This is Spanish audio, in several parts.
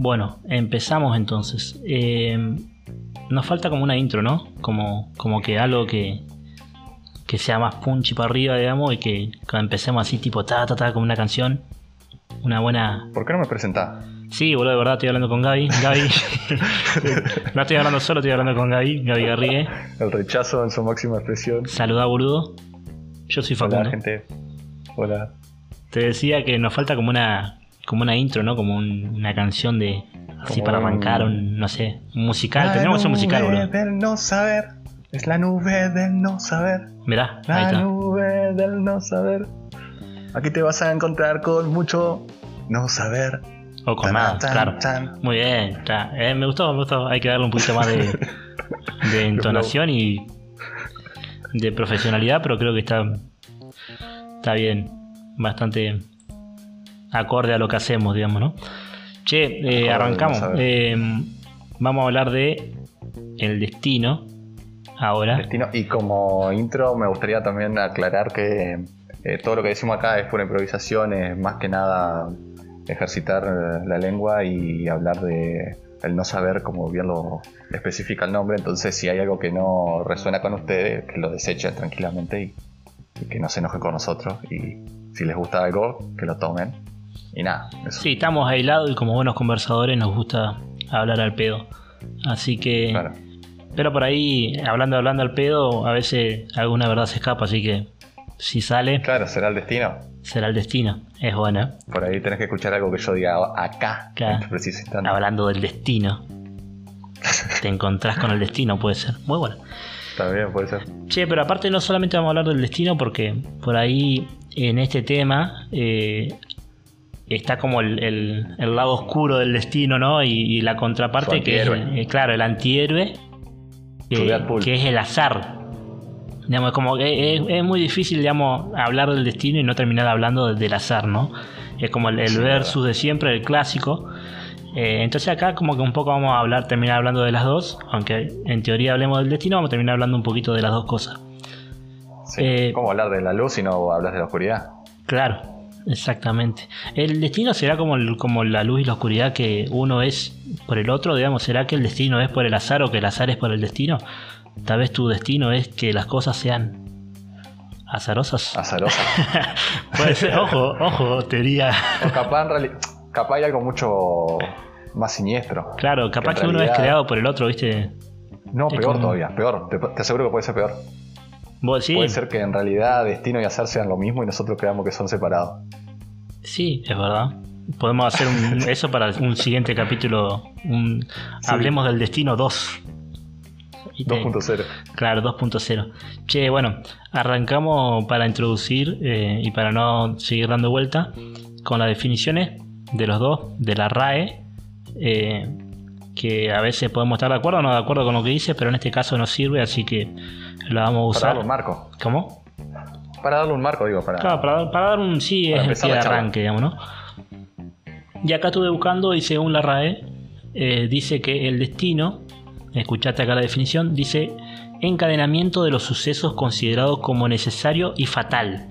Bueno, empezamos entonces. Eh, nos falta como una intro, ¿no? Como, como que algo que, que sea más punchy para arriba, digamos, y que cuando empecemos así, tipo ta, ta, ta, como una canción. Una buena. ¿Por qué no me presentás? Sí, boludo, de verdad estoy hablando con Gaby. Gaby. no estoy hablando solo, estoy hablando con Gaby. Gaby Garrigue. El rechazo en su máxima expresión. Saluda, boludo. Yo soy Facundo. Hola, gente. Hola. Te decía que nos falta como una como una intro, ¿no? Como un- una canción de así Como para arrancar un no sé, un musical, hacer un musical, nube boludo. del no saber. Es la nube del no saber. Mirá, ahí La está. nube del no saber. Aquí te vas a encontrar con mucho no saber. O con Tan, más, tan, claro. tan. Muy bien, está. Eh, me gustó, me gustó. Hay que darle un poquito más de, de entonación y de profesionalidad, pero creo que está está bien, bastante acorde a lo que hacemos, digamos, ¿no? Che, eh, arrancamos. vamos a ver. Eh, vamos a hablar de el destino ahora. Destino. Y como intro me gustaría también aclarar que eh, todo lo que decimos acá es pura improvisación, es más que nada ejercitar eh, la lengua y hablar de el no saber, como bien lo especifica el nombre. Entonces, si hay algo que no resuena con ustedes, que lo desechen tranquilamente y, y que no se enojen con nosotros. Y si les gusta algo, que lo tomen. Y nada, eso. Sí, estamos aislados y como buenos conversadores nos gusta hablar al pedo. Así que Claro. Pero por ahí, hablando, hablando al pedo, a veces alguna verdad se escapa, así que si sale, Claro, será el destino. será el destino. Es buena. Por ahí tenés que escuchar algo que yo diga acá, Claro. en este preciso instante. Hablando del destino. Te encontrás con el destino, puede ser. Muy bueno. También puede ser. Che, pero aparte no solamente vamos a hablar del destino, porque por ahí en este tema eh, está como el, el- el lado oscuro del destino, ¿no? Y, y la contraparte que es, el- eh, claro, el antihéroe, que, que es el azar. Digamos, como que es, es muy difícil, digamos, hablar del destino y no terminar hablando de- del azar, ¿no? Es como el, el versus de siempre, el clásico. Eh, entonces acá como que un poco vamos a hablar, terminar hablando de las dos, aunque en teoría hablemos del destino, vamos a terminar hablando un poquito de las dos cosas. Sí. Eh, ¿Cómo hablar de la luz si no hablas de la oscuridad? Claro, exactamente. El destino será como, el- como la luz y la oscuridad que uno es por el otro, digamos, ¿será que el destino es por el azar o que el azar es por el destino? Tal vez tu destino es que las cosas sean azarosas. Azarosa. Puede ser, ojo, ojo, teoría. o capaz, en capaz hay algo mucho más siniestro. Claro, capaz Que uno es creado por el otro, ¿viste? No, Es peor como- todavía, peor. Te, te aseguro que puede ser peor. ¿Vos sí? Puede ser que en realidad destino y azar sean lo mismo y nosotros creamos que son separados. Sí, es verdad. Podemos hacer un- eso para un siguiente capítulo. un- Sí. Hablemos del destino 2. ¿Viste? 2.0. Claro, 2.0. Che, bueno, arrancamos para introducir eh, y para no seguir dando vuelta con las definiciones de los dos, de la RAE, eh, que a veces podemos estar de acuerdo o no de acuerdo con lo que dice, pero en este caso no sirve, así que la vamos a Para darle un usar. marco. ¿Cómo? Para darle un marco, digo, para. Claro, para, dar- para dar un sí es el pie de arranque, digamos, ¿no? Y acá estuve buscando y según la RAE eh, dice que el destino, escuchaste acá la definición, dice encadenamiento de los sucesos considerados como necesario y fatal.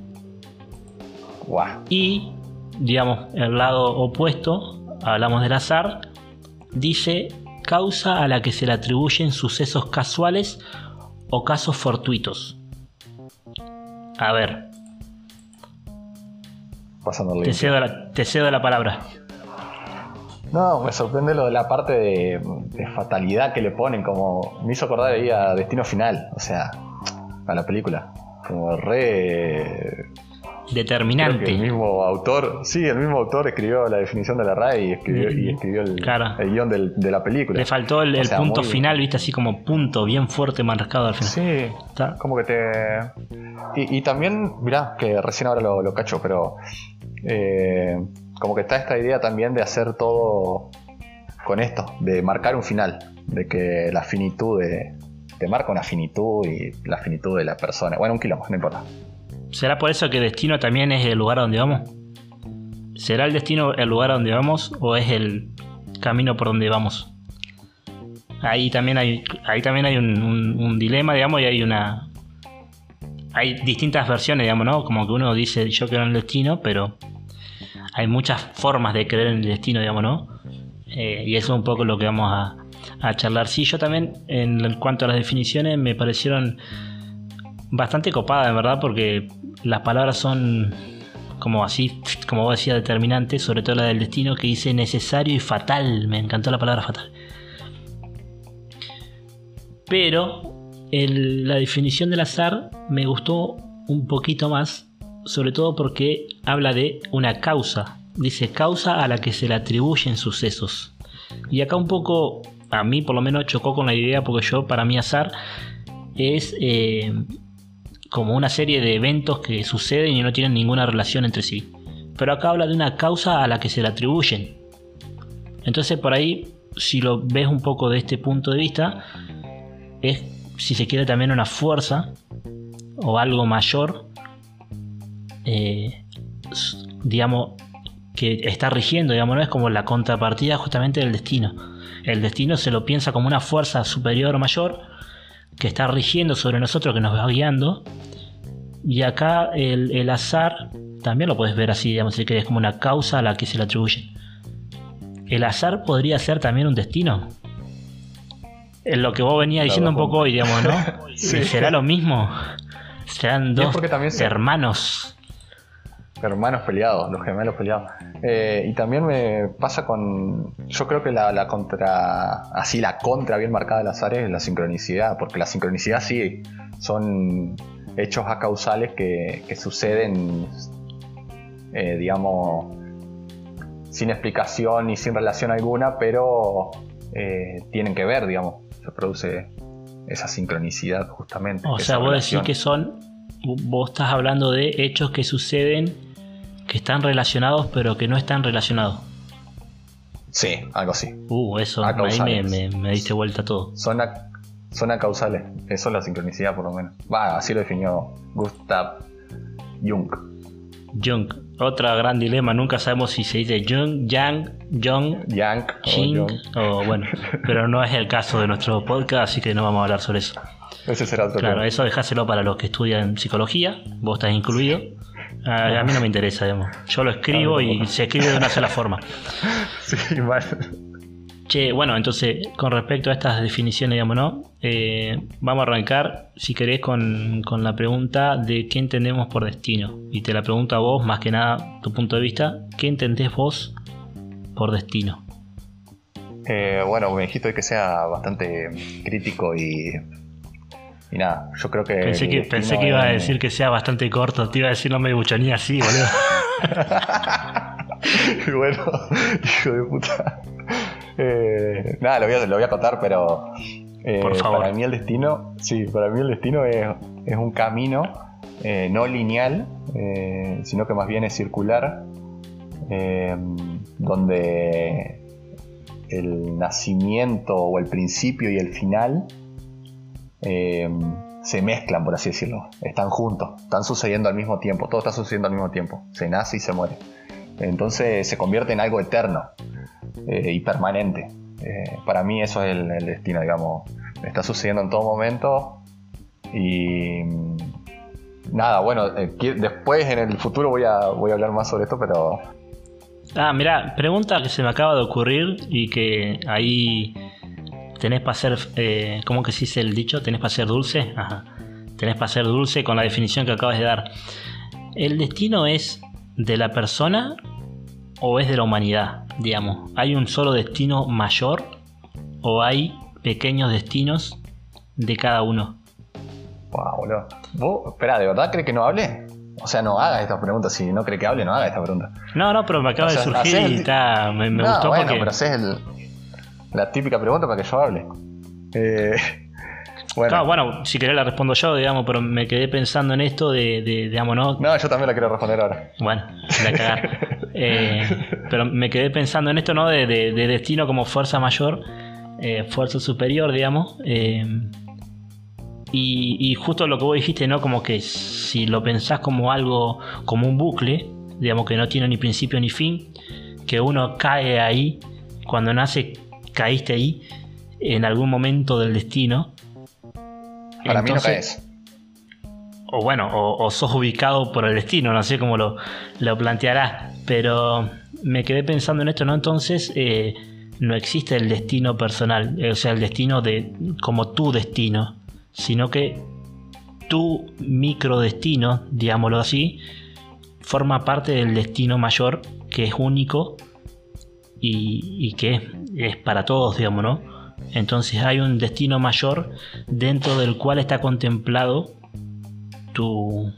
Y, digamos, el lado opuesto, hablamos del azar, dice causa a la que se le atribuyen sucesos casuales o casos fortuitos. A ver, Pasando te cedo la, te cedo la palabra. No, me sorprende lo de la parte de, de fatalidad que le ponen, como me hizo acordar ahí a Destino Final, o sea, a la película. Como re. Creo que Determinante. el mismo autor, sí, el mismo autor escribió la definición de la RAE y escribió, y escribió el, Claro. el guion del- de la película. Le faltó el, el sea, punto final, viste, así como punto bien fuerte marcado al final. Sí, Está- como que te. Y, y también, mirá, que recién ahora lo, lo cacho, pero. eh, como que está esta idea también de hacer todo con esto, de marcar un final, de que la finitud de. Te marca una finitud y la finitud de la persona. Bueno, un quilombo, no importa. ¿Será por eso que destino también es el lugar donde vamos? ¿Será el destino el lugar donde vamos o es el camino por donde vamos? Ahí también hay, ahí también hay un dilema, digamos, y hay una. Hay distintas versiones, digamos, ¿no? Como que uno dice yo creo en el destino, pero hay muchas formas de creer en el destino, digamos, ¿no? Eh, y eso es un poco lo que vamos a, a charlar. Sí, yo también, en cuanto a las definiciones, me parecieron bastante copadas, en verdad, porque las palabras son como así, como vos decías, determinantes, sobre todo la del destino, que dice necesario y fatal. Me encantó la palabra fatal. Pero la definición del azar me gustó un poquito más, sobre todo porque habla de una causa. Dice causa a la que se le atribuyen sucesos. Y acá un poco, a mí por lo menos chocó con la idea, porque yo, para mí azar es eh, como una serie de eventos que suceden y no tienen ninguna relación entre sí. Pero acá habla de una causa a la que se le atribuyen. Entonces por ahí, si lo ves un poco de este punto de vista, es si se quiere también una fuerza o algo mayor, eh, digamos, que está rigiendo, digamos, no es como la contrapartida justamente del destino. El destino se lo piensa como una fuerza superior o mayor que está rigiendo sobre nosotros, que nos va guiando. Y acá el, azar también lo puedes ver así, digamos, si es como una causa a la que se le atribuye. El azar podría ser también un destino. Es lo que vos venías diciendo un poco hoy, digamos, ¿no? ¿Será lo mismo? Serán dos hermanos. Hermanos peleados, los gemelos peleados. Eh, y también me pasa con. Yo creo que la, contra. Así, la contra bien marcada del azar es la sincronicidad. Porque la sincronicidad sí son hechos acausales que, que suceden, eh, digamos, sin explicación y sin relación alguna, pero eh, tienen que ver, digamos se produce esa sincronicidad justamente. O sea, vos decís que son, vos estás hablando de hechos que suceden, que están relacionados, pero que no están relacionados. Sí, algo así. Uh, eso ahí me, me, diste vuelta todo. Son, son acausales, eso es la sincronicidad por lo menos. Va, así lo definió Gustav Jung. Jung. Otra gran dilema, nunca sabemos si se dice Jung, Yang, Jung, Yang, Ching, o, bueno, pero no es el caso de nuestro podcast, así que no vamos a hablar sobre eso. Ese será otro Claro, eso dejáselo para los que estudian psicología, vos estás incluido. A, mí no me interesa, digamos. Yo lo escribo y se escribe de una sola forma. Sí, mal. Che, bueno, entonces, con respecto a estas definiciones, digamos, ¿no? Eh, vamos a arrancar, si querés, con, la pregunta de qué entendemos por destino. Y te la pregunto a vos, más que nada, tu punto de vista, ¿qué entendés vos por destino? Eh, bueno, me dijiste que sea bastante crítico y, y nada, yo creo que... Pensé que, pensé que iba a decir que sea bastante corto, te iba a decir no me ni así, boludo. bueno, hijo de puta. Eh, nada, lo voy, a, lo voy a contar, pero eh, para mí el destino, sí, para mí el destino es, un camino eh, no lineal, sino que más bien es circular, donde el nacimiento o el principio y el final se mezclan, por así decirlo, están juntos, están sucediendo al mismo tiempo, todo está sucediendo al mismo tiempo, se nace y se muere. Entonces se convierte en algo eterno. Eh, y permanente. Eh, para mí eso es el, destino, digamos. Está sucediendo en todo momento y mm, nada, bueno, eh, después en el futuro voy a, voy a hablar más sobre esto, pero... Ah, mira, pregunta que se me acaba de ocurrir y que ahí tenés para ser, ¿cómo que se dice el dicho? ¿Tenés para ser dulce? Ajá. Tenés para ser dulce con la definición que acabas de dar. ¿El destino es de la persona o es de la humanidad? digamos, ¿hay un solo destino mayor o hay pequeños destinos de cada uno? Wow, boludo. ¿Vos, espera, ¿de verdad crees que no hable? O sea, no haga estas preguntas. Si no cree que hable, no haga esta pregunta. No, no, pero me acaba de surgir y está, me, me no, gustó bueno, pero haces la típica pregunta para que yo hable. Eh, bueno. bueno, si querés la respondo yo, digamos, pero me quedé pensando en esto de, digamos, ¿no? No, yo también la quiero responder ahora. Bueno, la cagar. Eh, pero me quedé pensando en esto, ¿no? De, destino como fuerza mayor, eh, fuerza superior, digamos. Eh, y, justo lo que vos dijiste, ¿no? Como que si lo pensás como algo, como un bucle, digamos que no tiene ni principio ni fin, que uno cae ahí, cuando nace caíste ahí, en algún momento del destino. Para mí no caes o bueno, o, sos ubicado por el destino, no sé cómo lo, lo plantearás, pero me quedé pensando en esto, ¿no? Entonces, eh, no existe el destino personal, o sea, el destino de como tu destino, sino que tu microdestino, digámoslo así, forma parte del destino mayor que es único y, que es, para todos, digamos, ¿no? Entonces hay un destino mayor dentro del cual está contemplado tu,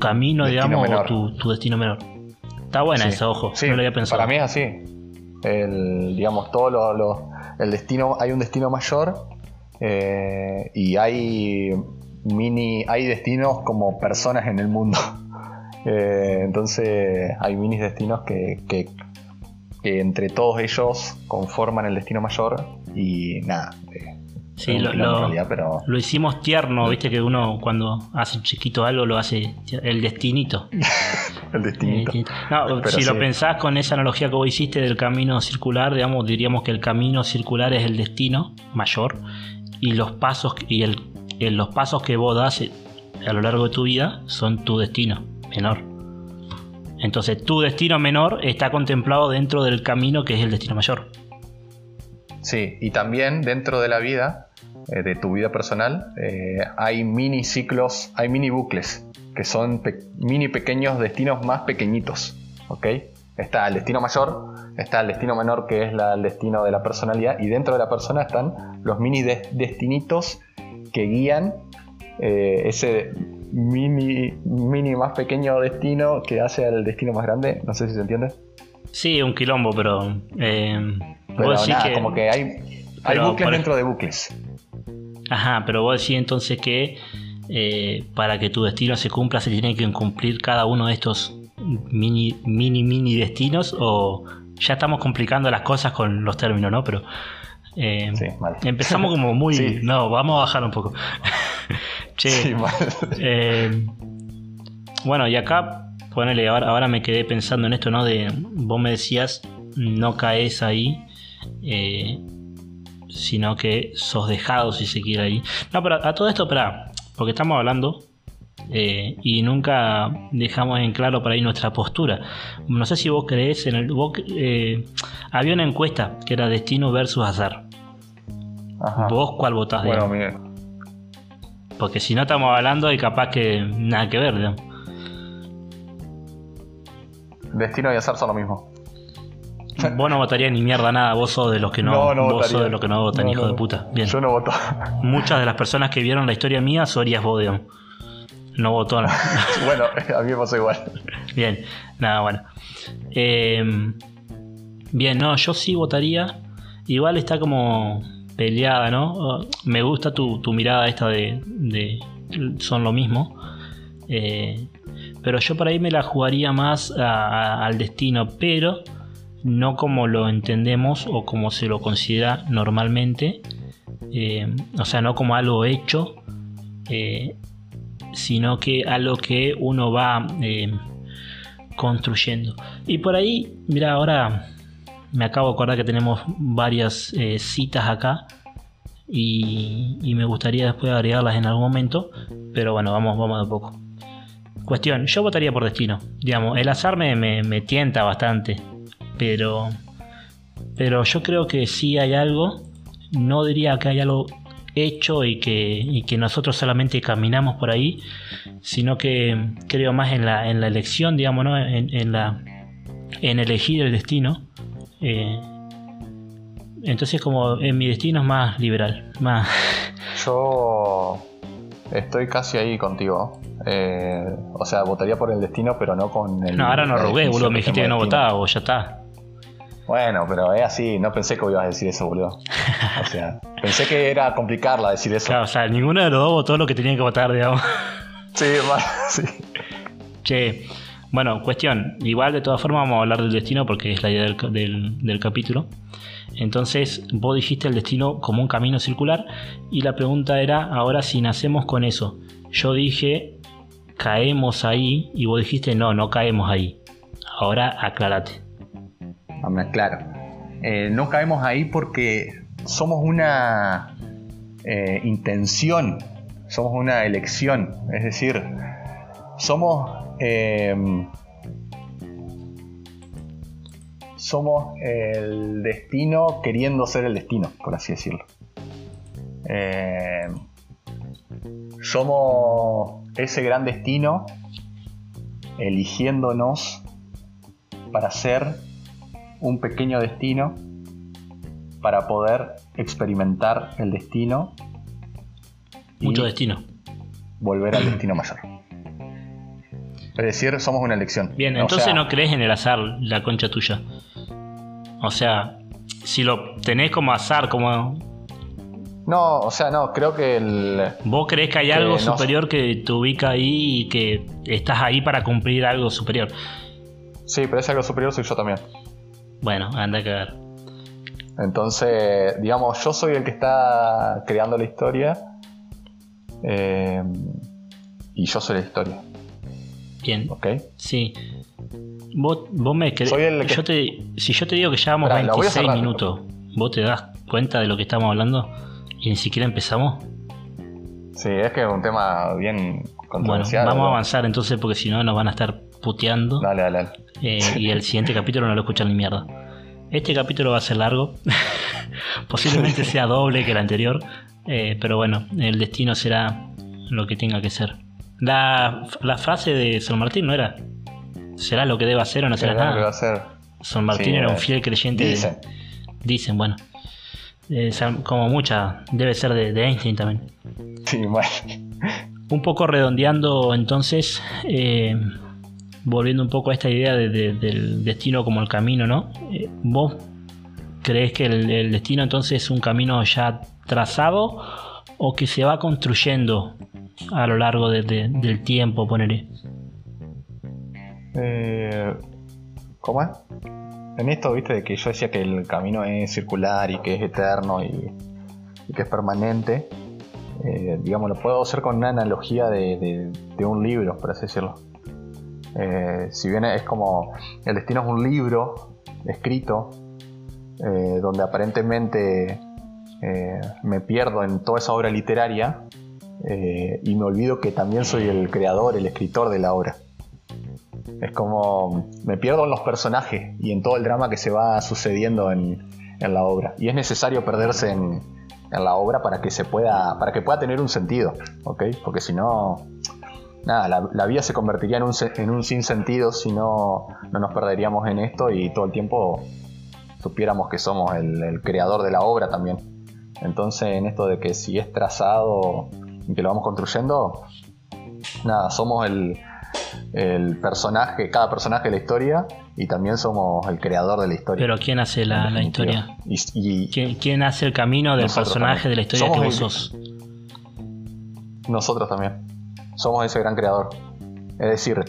camino, digamos, o tu, destino menor. Está buena esa, ojo, no lo había pensado. Para mí es así. El, digamos, todo lo, el destino, hay un destino mayor eh, y hay mini, hay destinos como personas en el mundo. Eh, entonces hay mini destinos que, que, entre todos ellos conforman el destino mayor y nada. Eh, sí, lo, pero... lo, hicimos tierno, viste que uno cuando hace chiquito algo lo hace el destinito. el destinito. si lo pensás con esa analogía que vos hiciste del camino circular, digamos, diríamos que el camino circular es el destino mayor y los pasos y el en los pasos que vos das a lo largo de tu vida son tu destino menor. Entonces tu destino menor está contemplado dentro del camino que es el destino mayor. Sí, y también dentro de la vida, eh, de tu vida personal, eh, hay mini ciclos, hay mini bucles, que son mini pequeños destinos más pequeñitos. ¿Ok? Está el destino mayor, está el destino menor que es el destino de la personalidad, y dentro de la persona están los mini destinitos que guían eh, ese mini, mini más pequeño destino que hace al destino más grande. No sé si se entiende. Sí, un quilombo, pero. Eh, como que hay, hay bucles dentro de bucles. Ajá, pero vos decís entonces que eh, para que tu destino se cumpla se tiene que cumplir cada uno de estos mini, mini, mini destinos o ya estamos complicando las cosas con los términos, ¿no? Pero eh, empezamos como muy. No, vamos a bajar un poco. che, eh, bueno, y acá, ponele, ahora, ahora me quedé pensando en esto, ¿no? De vos me decías, no caes ahí, eh, sino que sos dejado si se quiere ahí. No, pero a todo esto, espera, porque estamos hablando eh, y nunca dejamos en claro para ahí nuestra postura. No sé si vos crees en el. Eh, había una encuesta que era destino versus azar. ¿Vos cuál votás? Bueno, Porque si no estamos hablando y capaz que nada que ver. Destino y azar son lo mismo. Vos no votarías ni mierda nada, vos sos de los que no, no, vos sos de los que no votan, hijo de puta. Bien. Yo no voto. Muchas de las personas que vieron la historia mía sorías vos, no votó. bueno, a mí me pasó igual. Bien, nada, bueno. Em, bien, no, yo sí votaría. Igual está como peleada, ¿no? Me gusta tu, mirada esta de, son lo mismo. Eh, pero yo por ahí me la jugaría más al destino, pero no como lo entendemos o como se lo considera normalmente. Eh, o sea, no como algo hecho, eh, sino que a lo que uno va construyendo. Y por ahí, mira, ahora me acabo de acordar que tenemos varias eh, citas acá y, me gustaría después agregarlas en algún momento, pero bueno, vamos, vamos de poco. Cuestión, yo votaría por destino. Digamos, el azar me, me tienta bastante, pero, pero yo creo que sí hay algo. No diría que hay algo hecho y que, que nosotros solamente caminamos por ahí, sino que creo más en la, en la elección, digamos, ¿no? en, la, en elegir el destino. Eh, entonces como en mi destino es más liberal, más... Yo estoy casi ahí contigo. Eh, o sea, votaría por el destino, pero no con el... No, ahora no rogué, boludo, me dijiste que no votaba, o ya está. Bueno, pero es así, no pensé que ibas a decir eso, boludo. O sea, pensé que era complicarla decir eso. Claro, o sea, ninguno de los dos votó lo que tenían que votar, digamos. Sí, sí. Che, bueno, cuestión. Igual de todas formas vamos a hablar del destino porque es la idea del, del capítulo. Entonces, vos dijiste el destino como un camino circular y la pregunta era, ahora si nacemos con eso. Yo dije, caemos ahí y vos dijiste, no, no caemos ahí. Ahora aclárate claro. Eh, no caemos ahí porque somos una eh, intención, somos una elección, es decir, somos, em, somos el destino queriendo ser el destino, por así decirlo. Eh, somos ese gran destino eligiéndonos para ser un pequeño destino para poder experimentar el destino. Mucho destino. Volver al destino mayor. Es decir, somos una elección. Bien, entonces no crees en el azar, la concha tuya. O sea, si lo tenés como azar, como... No, o sea, no, creo que el... ¿Vos crees que hay algo superior que te ubica ahí y que estás ahí para cumplir algo superior? Sí, pero ese algo superior soy yo también. Bueno, anda a cagar. Entonces, digamos, yo soy el que está creando la historia. Eh, y yo soy la historia. Bien. ¿Ok? Sí. Vos, me crees. yo te, si yo te digo que llevamos 26 minutos, ¿vos te das cuenta de lo que estamos hablando? Y ni siquiera empezamos. Sí, es que es un tema bien controversial. Bueno, vamos a avanzar entonces porque si no nos van a estar puteando. Dale, dale. Eh, y el siguiente capítulo no lo escuchan ni mierda. Este capítulo va a ser largo. Posiblemente sea doble que el anterior. Eh, pero bueno, el destino será lo que tenga que ser. La, frase de San Martín no era. ¿Será lo que debe hacer o no será nada? San Martín era un fiel creyente. Dicen. dicen, bueno. Eh, como mucha, debe ser de, Einstein también. Sí, bueno. Un poco redondeando entonces, eh, volviendo un poco a esta idea del destino como el camino, ¿no? Eh, ¿Vos crees que el, destino entonces es un camino ya trazado o que se va construyendo a lo largo del tiempo, poneré. Eh, ¿Cómo es? En esto, viste, de que yo decía que el camino es circular y que es eterno y, que es permanente, eh, digamos, lo puedo hacer con una analogía de, un libro, por así decirlo. Eh, si bien es como el destino es un libro escrito, donde aparentemente me pierdo en toda esa obra literaria, eh, y me olvido que también soy el creador, el escritor de la obra. Es como me pierdo en los personajes y en todo el drama que se va sucediendo en, la obra. Y es necesario perderse en, la obra para que se pueda, para que pueda tener un sentido, ¿ok? Porque si no, nada, la, vida se convertiría en un, en un sinsentido si no, no nos perderíamos en esto y todo el tiempo supiéramos que somos el creador de la obra también. Entonces, en esto de que si es trazado que lo vamos construyendo, nada, somos el, personaje, cada personaje de la historia y también somos el creador de la historia. Pero ¿quién hace la, historia? Y, ¿Quién, hace el camino del personaje de la historia que vos sos? Nosotros también. Somos ese gran creador. Es decir,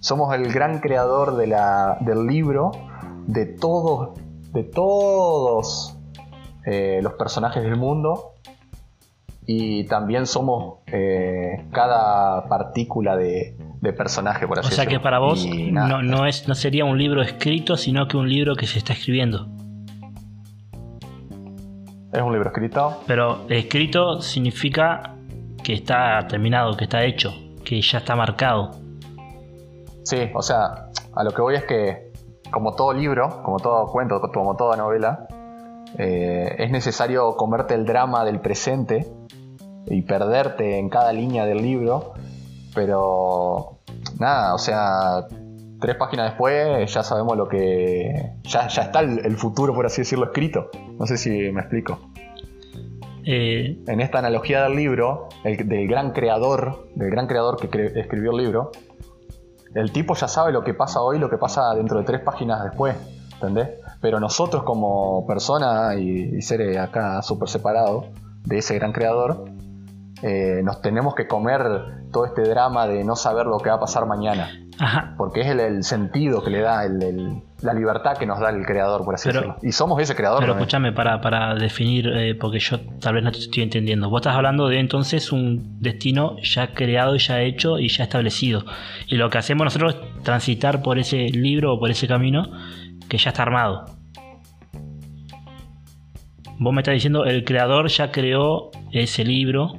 somos el gran creador de la, del libro de todos, de todos eh, los personajes del mundo y también somos eh, cada partícula de, personaje, por así decirlo. O sea que para vos no, es, no sería un libro escrito, sino que un libro que se está escribiendo. Es un libro escrito. Pero escrito significa que está terminado, que está hecho, que ya está marcado. Sí, o sea, a lo que voy es que, como todo libro, como todo cuento, como toda novela, eh, es necesario comerte el drama del presente y perderte en cada línea del libro, pero nada, o sea, tres páginas después ya sabemos lo que... ya, ya está el, futuro, por así decirlo, escrito. No sé si me explico. Eh, en esta analogía del libro, el, del gran creador, del gran creador que escribió el libro, el tipo ya sabe lo que pasa hoy, lo que pasa dentro de tres páginas después, ¿entendés? Pero nosotros como persona y, y seres acá súper separados de ese gran creador, eh, nos tenemos que comer todo este drama de no saber lo que va a pasar mañana. Porque es el, sentido que le da, la libertad que nos da el creador, por así decirlo. Y somos ese creador. Pero escúchame, para, para definir, eh, porque yo tal vez no te estoy entendiendo. Vos estás hablando de entonces un destino ya creado ya hecho y ya establecido. Y lo que hacemos nosotros es transitar por ese libro o por ese camino que ya está armado. Vos me estás diciendo, el creador ya creó ese libro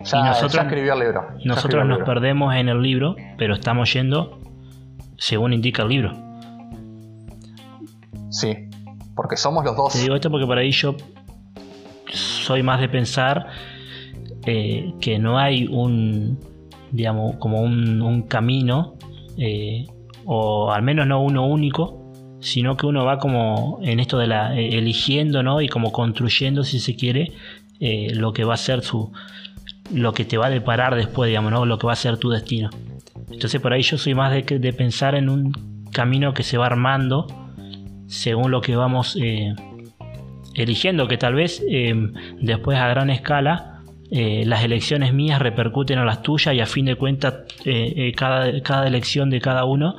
y nosotros, escribió el libro. Nosotros nos perdemos en el libro, pero estamos yendo según indica el libro. Sí, porque somos los dos. Te digo esto porque por ahí yo soy más de pensar eh, que no hay un, digamos, como un, camino, eh, o al menos no uno único, sino que uno va como en esto de la eh, eligiendo, ¿no? Y como construyendo, si se quiere, lo que va a ser su, lo que te va a deparar después, digamos, ¿no? Lo que va a ser tu destino. Entonces por ahí yo soy más de, de pensar en un camino que se va armando según lo que vamos eligiendo, que tal vez después a gran escala eh, las elecciones mías repercuten a las tuyas y a fin de cuentas eh, eh, cada, cada, elección de cada uno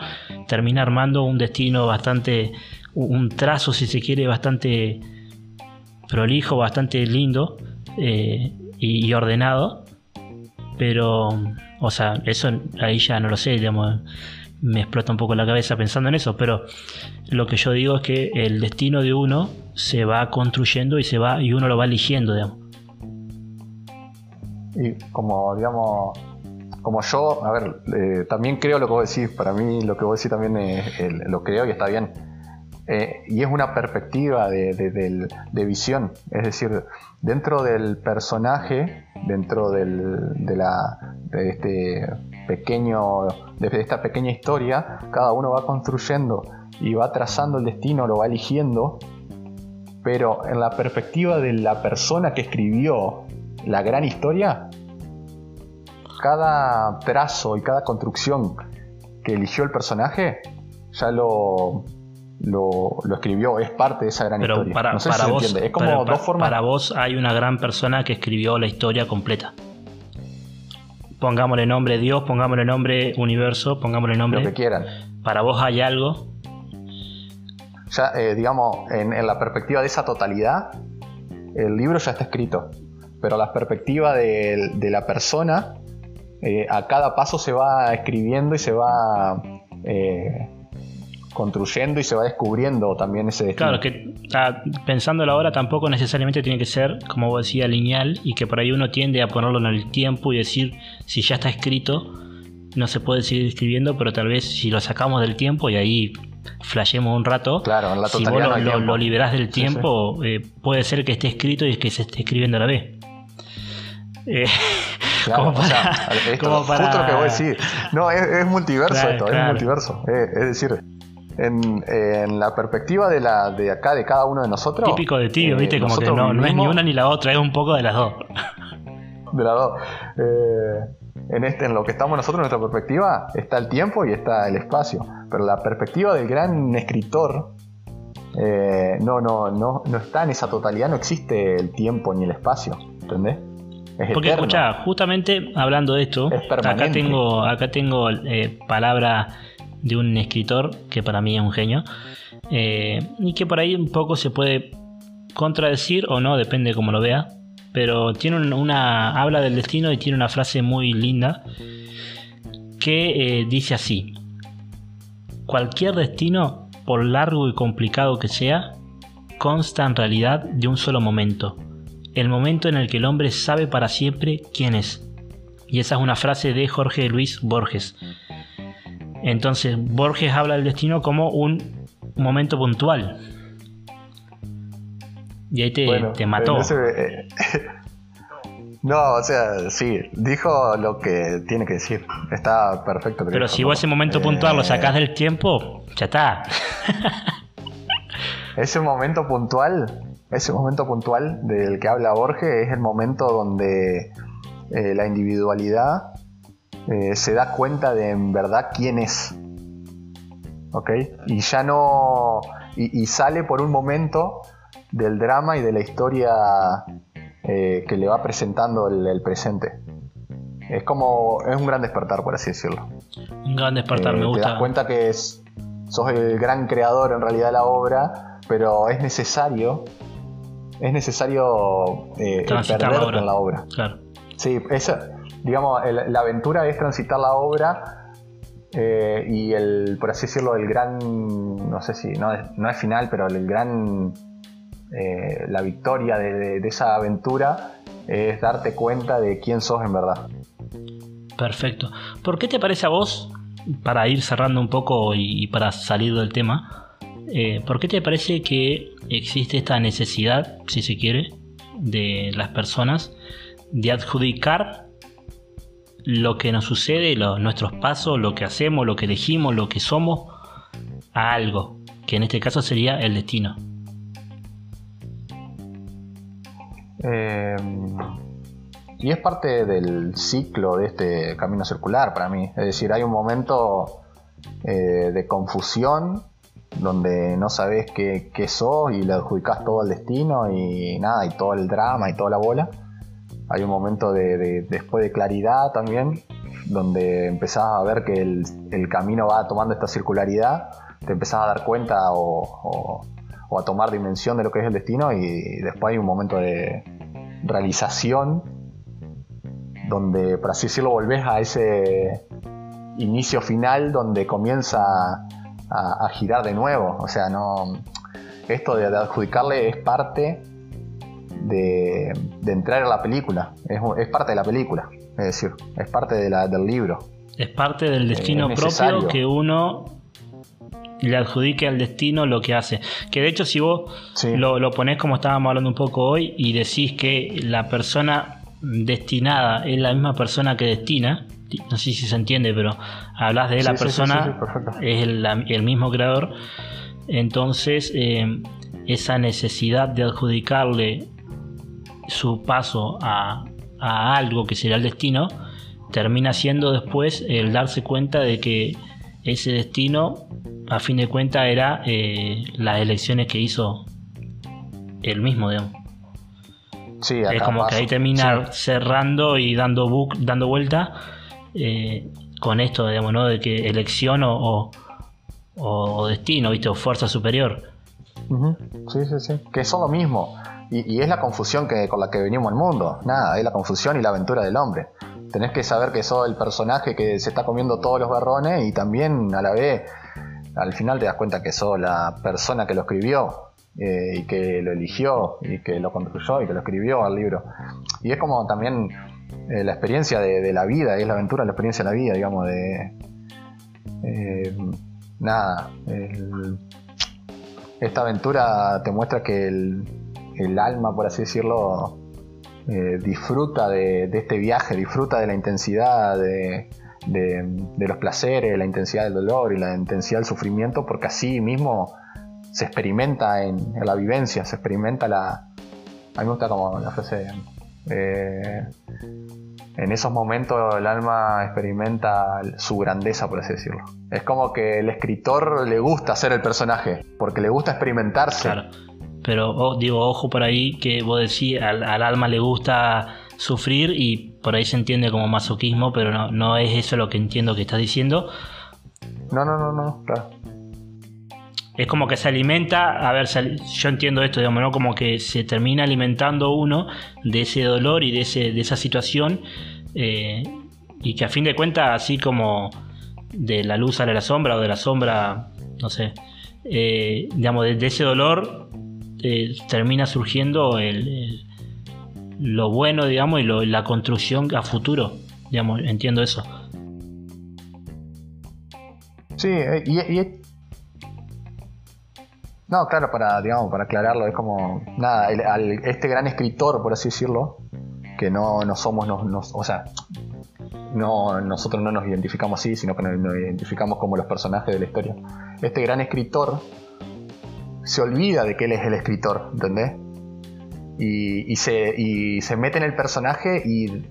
termina armando un destino bastante, un trazo si se quiere bastante prolijo, bastante lindo y, ordenado. Pero, o sea, eso ahí ya no lo sé, digamos, me explota un poco la cabeza pensando en eso, pero lo que yo digo es que el destino de uno se va construyendo y se va y uno lo va eligiendo, digamos. Y como, digamos, como yo, a ver, eh, también creo lo que vos decís, para mí lo que vos decís también es, lo creo y está bien. Eh, y es una perspectiva de, visión, es decir, dentro del personaje, dentro del, de, la, de este pequeño, de esta pequeña historia, cada uno va construyendo y va trazando el destino, lo va eligiendo, pero en la perspectiva de la persona que escribió la gran historia, cada trazo y cada construcción que eligió el personaje ya lo, lo, escribió, es parte de esa gran historia. Para, no sé si vos, Es como dos formas. Para vos hay una gran persona que escribió la historia completa. Pongámosle nombre Dios, pongámosle nombre universo, pongámosle nombre. Lo que quieran. Para vos hay algo. Ya, eh, digamos, en, en la perspectiva de esa totalidad, el libro ya está escrito pero la perspectiva de, la persona, eh, a cada paso se va escribiendo y se va eh, construyendo y se va descubriendo también ese destino. Claro, que ah, pensándolo ahora tampoco necesariamente tiene que ser, como vos decía, lineal y que por ahí uno tiende a ponerlo en el tiempo y decir, si ya está escrito, no se puede seguir escribiendo, pero tal vez si lo sacamos del tiempo y ahí flashemos un rato, claro, en la si vos lo, liberás del tiempo, eh, puede ser que esté escrito y que se esté escribiendo a la vez. Eh, como para, justo lo que voy a decir. No, es, multiverso esto, es multiverso. Eh, es decir, en, la perspectiva de la de acá, de cada uno de nosotros. Típico de ti, viste, eh, como que no, no, es ni una ni la otra, es un poco de las dos. De las dos. en, este, en lo que estamos nosotros, en nuestra perspectiva, está el tiempo y está el espacio. Pero la perspectiva del gran escritor no, no, no, no está en esa totalidad, no existe el tiempo ni el espacio. ¿Entendés? Porque escucha, justamente hablando de esto, acá tengo, acá tengo eh, palabra de un escritor que para mí es un genio eh, y que por ahí un poco se puede contradecir o no, depende de cómo lo vea. Pero tiene una habla del destino y tiene una frase muy linda que eh, dice así: cualquier destino, por largo y complicado que sea, consta en realidad de un solo momento el momento en el que el hombre sabe para siempre quién es. Y esa es una frase de Jorge Luis Borges. Entonces, Borges habla del destino como un momento puntual. Y ahí te, mató. Eh, no, o sea, sí, dijo lo que tiene que decir. Está perfecto. Pero si vos ese momento puntual lo sacás del tiempo, ya está. ese momento puntual ese momento puntual del que habla Borges es el momento donde eh, la individualidad eh, se da cuenta de en verdad quién es. ¿Ok? Y ya no. Y, sale por un momento del drama y de la historia eh, que le va presentando el, presente. Es como. Es un gran despertar, por así decirlo. Un gran despertar, me gusta. Te das cuenta que es, sos el gran creador en realidad de la obra, pero es necesario es necesario eh, perderte en la obra. Claro. Sí, esa, digamos, la aventura es transitar la obra eh, y el, por así decirlo, el gran, no sé si, no, no es final, pero el gran, eh, la victoria de, esa aventura es darte cuenta de quién sos en verdad. Perfecto. ¿Por qué te parece a vos, para ir cerrando un poco y, para salir del tema, eh, ¿por qué te parece que existe esta necesidad, si se quiere, de las personas de adjudicar lo que nos sucede, nuestros pasos, lo que hacemos, lo que elegimos, lo que somos, a algo, que en este caso sería el destino? Eh, y es parte del ciclo de este camino circular para mí. Es decir, hay un momento eh, de confusión donde no sabes qué, qué sos y le adjudicas todo al destino y nada, y todo el drama y toda la bola. Hay un momento de, después de claridad también, donde empezás a ver que el, camino va tomando esta circularidad, te empezás a dar cuenta o, a tomar dimensión de lo que es el destino y después hay un momento de realización donde, por así decirlo, volvés a ese inicio final donde comienza a, girar de nuevo. O sea, no. Esto de, adjudicarle es parte de, entrar a la película. Es, parte de la película. Es decir, es parte del libro. Es parte del destino propio que uno le adjudique al destino lo que hace. Que de hecho, si vos lo, lo ponés como estábamos hablando un poco hoy y decís que la persona destinada es la misma persona que destina, no sé si se entiende, pero hablas de la persona, es el, mismo creador, entonces eh, esa necesidad de adjudicarle su paso a, algo que será el destino, termina siendo después el darse cuenta de que ese destino, a fin de cuentas, era eh, las elecciones que hizo él mismo, digamos. es como que ahí termina cerrando y dando book, dando vuelta eh, con esto, digamos, ¿no? De que elección o, o, destino, ¿viste? O fuerza superior. Sí, sí, sí. Que son lo mismo. Y, es la confusión que, con la que venimos al mundo. Nada, es la confusión y la aventura del hombre. Tenés que saber que sos el personaje que se está comiendo todos los garrones y también a la vez, al final te das cuenta que sos la persona que lo escribió eh, y que lo eligió y que lo construyó y que lo escribió al libro. Y es como también eh, la experiencia de, la vida, es la aventura, la experiencia de la vida, digamos, de... Eh, nada, esta aventura te muestra que el, alma, por así decirlo, eh, disfruta de, este viaje, disfruta de la intensidad de, los placeres, la intensidad del dolor y la intensidad del sufrimiento, porque así mismo se experimenta en, la vivencia, se experimenta la... A mí me gusta como la frase... Eh, en esos momentos el alma experimenta su grandeza, por así decirlo. Es como que el escritor le gusta ser el personaje, porque le gusta experimentarse. Pero digo, ojo por ahí que vos decís, al, alma le gusta sufrir y por ahí se entiende como masoquismo, pero no, no es eso lo que entiendo que estás diciendo. No, no, no, no, claro es como que se alimenta, a ver, yo entiendo esto, digamos, ¿no? Como que se termina alimentando uno de ese dolor y de, ese, de esa situación eh, y que a fin de cuentas, así como de la luz sale la sombra o de la sombra, no sé, eh, digamos, de, ese dolor eh, termina surgiendo el, lo bueno, digamos, y la construcción a futuro, digamos, entiendo eso. Sí, y, no, claro, para, digamos, para aclararlo, es como, nada, este gran escritor, por así decirlo, que no, somos, o sea, no, nosotros no nos identificamos así, sino que nos, identificamos como los personajes de la historia. Este gran escritor se olvida de que él es el escritor, ¿entendés? Y, se, y se mete en el personaje y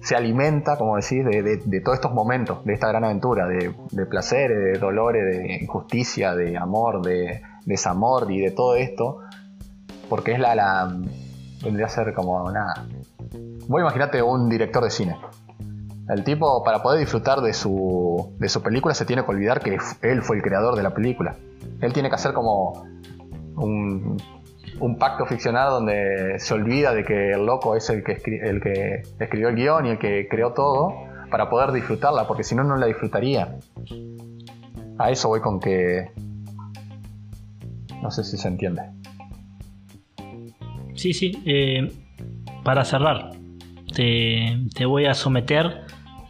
se alimenta, como decís, de, todos estos momentos, de esta gran aventura, de, de placeres, de dolores, de injusticia, de amor, de desamor y de todo esto, porque es la, la vendría a ser como nada. Voy a imaginarte un director de cine. El tipo, para poder disfrutar de su, de su película, se tiene que olvidar que él fue el creador de la película. Él tiene que hacer como un, pacto ficcional donde se olvida de que el loco es el que, el que escribió el guion y el que creó todo para poder disfrutarla, porque si no, no la disfrutaría. A eso voy con que no sé si se entiende. Sí, sí. Eh, para cerrar, te, voy a someter.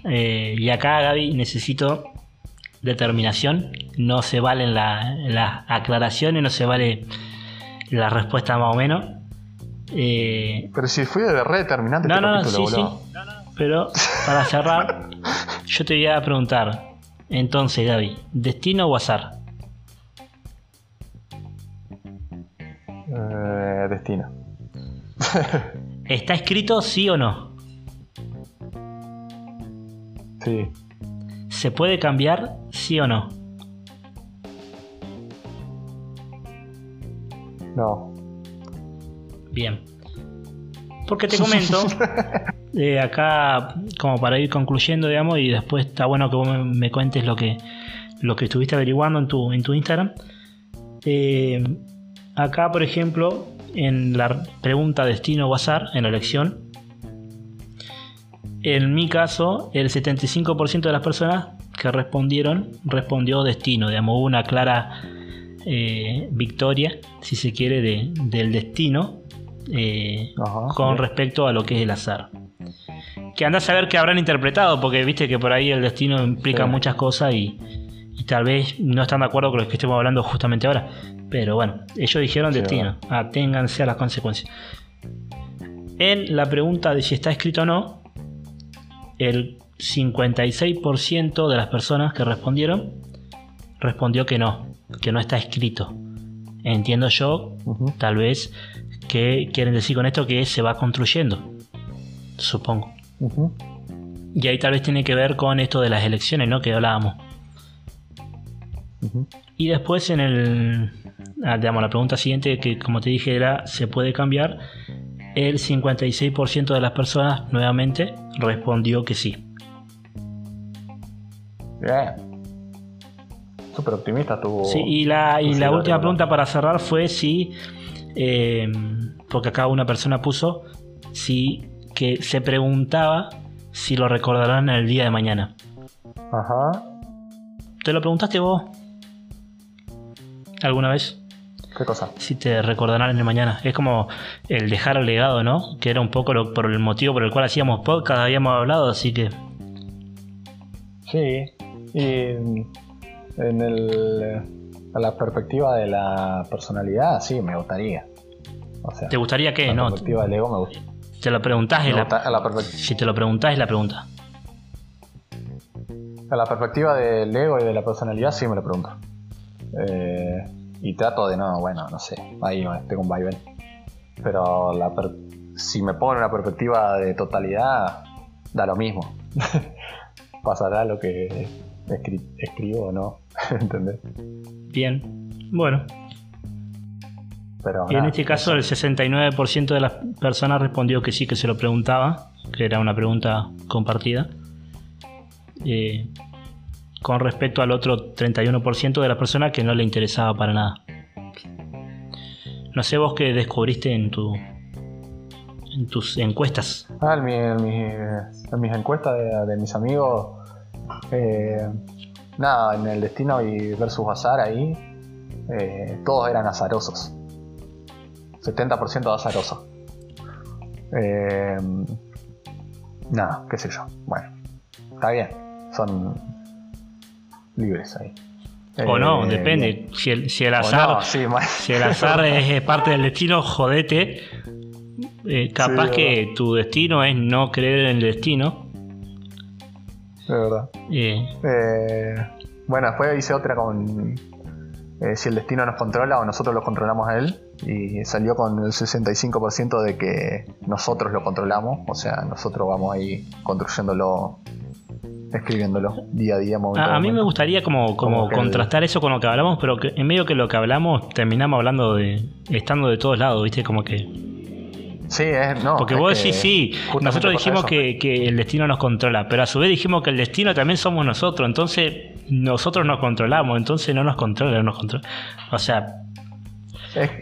Eh, y acá, Gaby, necesito determinación, no se valen las aclaraciones, no se vale la respuesta más o menos. Eh, pero si fui de re determinante, no, no, sí, sí. Pero para cerrar, yo te voy a preguntar, entonces Gaby, ¿destino o azar? Eh, destino. ¿Está escrito sí o no? Sí. ¿Se puede cambiar sí o no? No. Bien. Porque te comento, eh, acá como para ir concluyendo, digamos, y después está bueno que vos me, cuentes lo que, lo que estuviste averiguando en tu, en tu Instagram. Eh, acá, por ejemplo, en la pregunta destino o azar, en la elección, en mi caso, el 75% de las personas que respondieron respondió destino, digamos, hubo una clara eh, victoria, si se quiere, del destino eh, con respecto a lo que es el azar. Que anda a saber que habrán interpretado, porque viste que por ahí el destino implica muchas cosas y, tal vez no están de acuerdo con lo que estemos hablando justamente ahora. Pero bueno, ellos dijeron destino, aténganse a las consecuencias. En la pregunta de si está escrito o no, el 56% de las personas que respondieron respondió que no, que no está escrito. Entiendo yo, tal vez, que quieren decir con esto que se va construyendo, supongo. Y ahí tal vez tiene que ver con esto de las elecciones, ¿no? Que hablábamos. Y después en el, ah, digamos, la pregunta siguiente, que como te dije era, ¿se puede cambiar? El 56% de las personas nuevamente respondió que sí. Bien. Súper optimista tu. Sí, y la, y la última pregunta para cerrar fue si. Eh, porque acá una persona puso si que se preguntaba si lo recordarán el día de mañana. Ajá. ¿Te lo preguntaste vos? ¿Alguna vez? ¿Qué cosa? Si te recordarán en el mañana. Es como el dejar el legado, ¿no? Que era un poco lo, por el motivo por el cual hacíamos podcast, habíamos hablado, así que. Sí. Y en el, la perspectiva de la personalidad, sí, me gustaría. ¿Te gustaría qué? La perspectiva del ego me gusta. Te lo preguntás la, Si te lo preguntás es la pregunta. A la perspectiva del ego y de la personalidad sí me lo pregunto. Eh, y trato de no, bueno, no sé, ahí tengo un vaivén. Pero la si me pongo en una perspectiva de totalidad, da lo mismo. Pasará lo que escribo o no. ¿Entendés? Bien. Bueno. Pero, y en este caso el 69% de las personas respondió que sí, que se lo preguntaba, que era una pregunta compartida. Eh, con respecto al otro 31% de las personas que no le interesaba para nada. No sé vos qué descubriste en tu en tus encuestas. Ah, en, mis encuestas de, de mis amigos eh, nada, en el Destino y versus Azar ahí, eh, todos eran azarosos. 70% azarosos. Eh, nada, qué sé yo. Bueno, está bien. Son libres ahí. O no, eh, depende. Si el, si el azar, si el azar es, parte del destino, jodete. capaz que tu destino es no creer en el destino de verdad. Eh, bueno, después hice otra con eh, si el destino nos controla o nosotros lo controlamos a él. Y salió con el 65% de que nosotros lo controlamos. O sea, nosotros vamos ahí construyéndolo, escribiéndolo día a día. a, mí me gustaría como, como, contrastar eso con lo que hablamos, pero que en medio que lo que hablamos terminamos hablando de estando de todos lados, ¿viste? Como que Sí, es, no. Porque vos decís, sí, nosotros dijimos que, el destino nos controla, pero a su vez dijimos que el destino también somos nosotros, entonces nosotros nos controlamos, entonces no nos controla, no nos controla. O sea,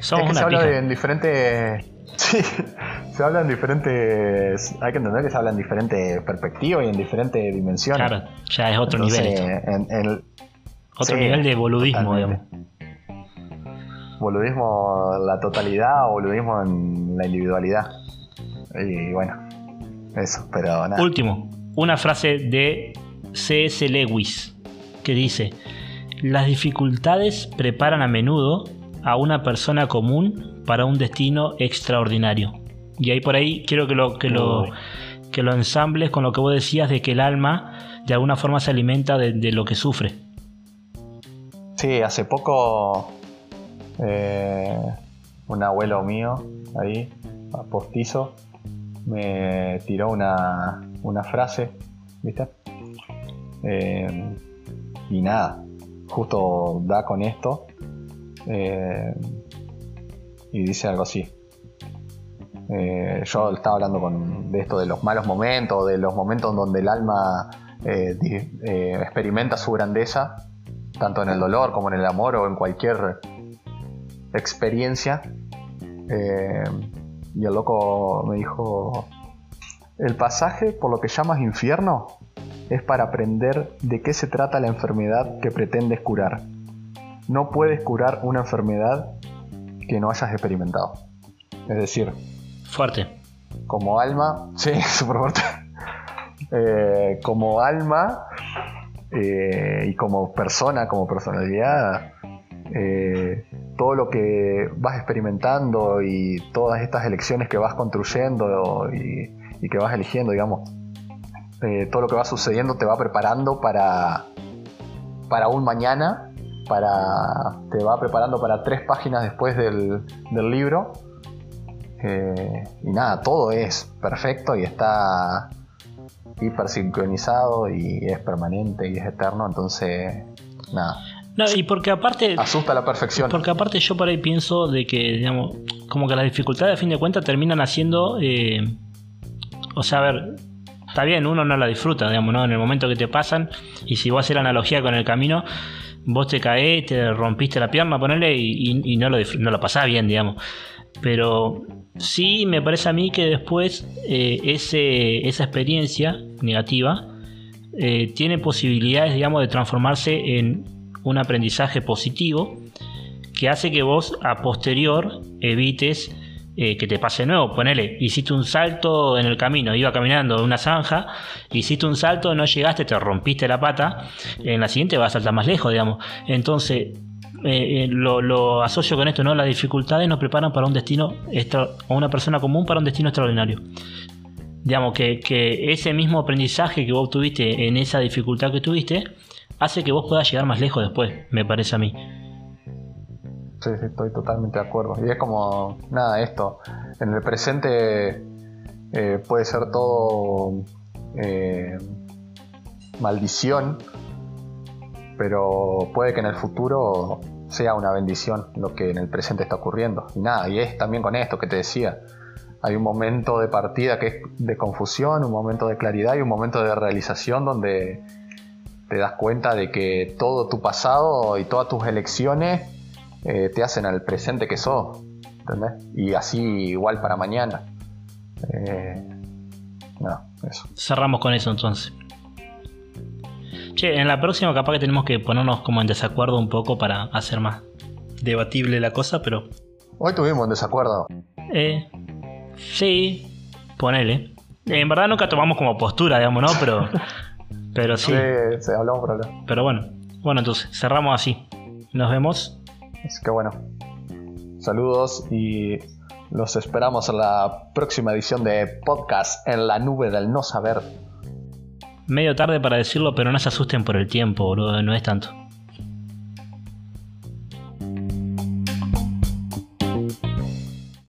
somos una se habla en diferentes. Sí, se habla en diferentes. Hay que entender que se habla en diferentes perspectivas y en diferentes dimensiones. Claro, ya es otro nivel. otro nivel de boludismo, digamos boludismo la totalidad o boludismo en la individualidad. Y bueno, eso, pero nada. Último, una frase de C.S. Lewis. que dice, las dificultades preparan a menudo a una persona común para un destino extraordinario. Y ahí por ahí quiero que lo, que lo, que lo ensambles con lo que vos decías de que el alma de alguna forma se alimenta de, lo que sufre. Sí, hace poco eh, un abuelo mío ahí, postizo, me tiró una, una frase, ¿viste? Eh, y nada, justo da con esto eh, y dice algo así. Eh, yo estaba hablando de esto de los malos momentos, de los momentos donde el alma experimenta su grandeza, tanto en el dolor como en el amor o en cualquier experiencia. y el loco me dijo, el pasaje por lo que llamas infierno es para aprender de qué se trata la enfermedad que pretendes curar. No puedes curar una enfermedad que no hayas experimentado. Es decir, fuerte. Como alma, sí, súper fuerte. Eh, como alma eh, y como persona, como personalidad, eh, todo lo que vas experimentando y todas estas elecciones que vas construyendo y, que vas eligiendo, digamos, todo lo que va sucediendo te va preparando para, para un mañana, para, te va preparando para tres páginas después del, libro. Eh, y nada, todo es perfecto y está hiper sincronizado y es permanente y es eterno, entonces nada. No, y porque aparte. Asusta la perfección. Porque aparte yo por ahí pienso de que, digamos, como que las dificultades a fin de cuentas terminan haciendo. Eh, o sea, a ver, está bien, uno no la disfruta, digamos, ¿no? En el momento que te pasan, y si vos haces la analogía con el camino, vos te caes, te rompiste la pierna, ponele, y, no, lo no lo pasás bien, digamos. Pero sí me parece a mí que después eh, ese, esa experiencia negativa eh, tiene posibilidades, digamos, de transformarse en un aprendizaje positivo que hace que vos a posterior evites eh, que te pase nuevo. Ponele, hiciste un salto en el camino, iba caminando en una zanja, hiciste un salto, no llegaste, te rompiste la pata, en la siguiente vas a saltar más lejos, digamos. Entonces, eh, eh, lo, asocio con esto, ¿no? Las dificultades nos preparan para un destino, extra, o una persona común para un destino extraordinario. Digamos que, ese mismo aprendizaje que vos tuviste en esa dificultad que tuviste, hace que vos puedas llegar más lejos después, me parece a mí. Sí, estoy totalmente de acuerdo. Y es como, nada, esto. En el presente eh, puede ser todo maldición, pero puede que en el futuro sea una bendición lo que en el presente está ocurriendo. Y nada, y es también con esto que te decía. Hay un momento de partida que es de confusión, un momento de claridad y un momento de realización donde te das cuenta de que todo tu pasado y todas tus elecciones eh, te hacen al presente que sos, ¿entendés? Y así igual para mañana. Eh. Cerramos con eso entonces. Che, en la próxima capaz que tenemos que ponernos como en desacuerdo un poco para hacer más debatible la cosa, pero... Hoy tuvimos un desacuerdo. Eh, sí, ponele. En verdad nunca tomamos como postura, digamos, ¿no? Pero, pero sí. Sí, sí hablamos por Pero bueno, bueno, entonces cerramos así. Nos vemos Así que bueno, saludos y los esperamos en la próxima edición de podcast en la nube del no saber. Medio tarde para decirlo, pero no se asusten por el tiempo, boludo, no es tanto.